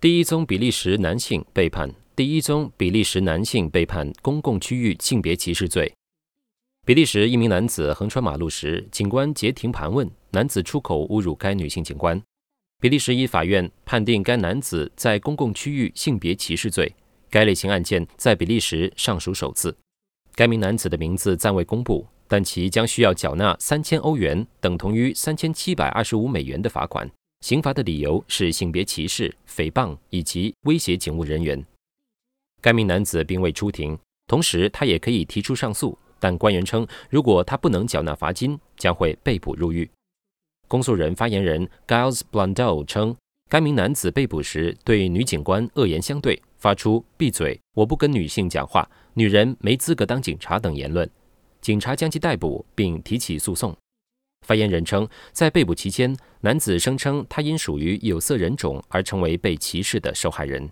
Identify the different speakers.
Speaker 1: 第一宗比利时男性被判第一宗比利时男性被判公共区域性别歧视罪。比利时一名男子横穿马路时，警官截停盘问，男子出口侮辱该女性警官。比利时一法院判定该男子在公共区域性别歧视罪。该类型案件在比利时尚属首次。该名男子的名字暂未公布，但其将需要缴纳三千欧元（等同于三千七百二十五美元）的罚款。刑罚的理由是性别歧视、诽谤以及威胁警务人员。该名男子并未出庭，同时他也可以提出上诉。但官员称，如果他不能缴纳罚金，将会被捕入狱。公诉人发言人 Giles Blundell 称，该名男子被捕时对女警官恶言相对，发出“闭嘴，我不跟女性讲话，女人没资格当警察”等言论。警察将其逮捕并提起诉讼。发言人称，在被捕期间，男子声称他因属于有色人种而成为被歧视的受害人。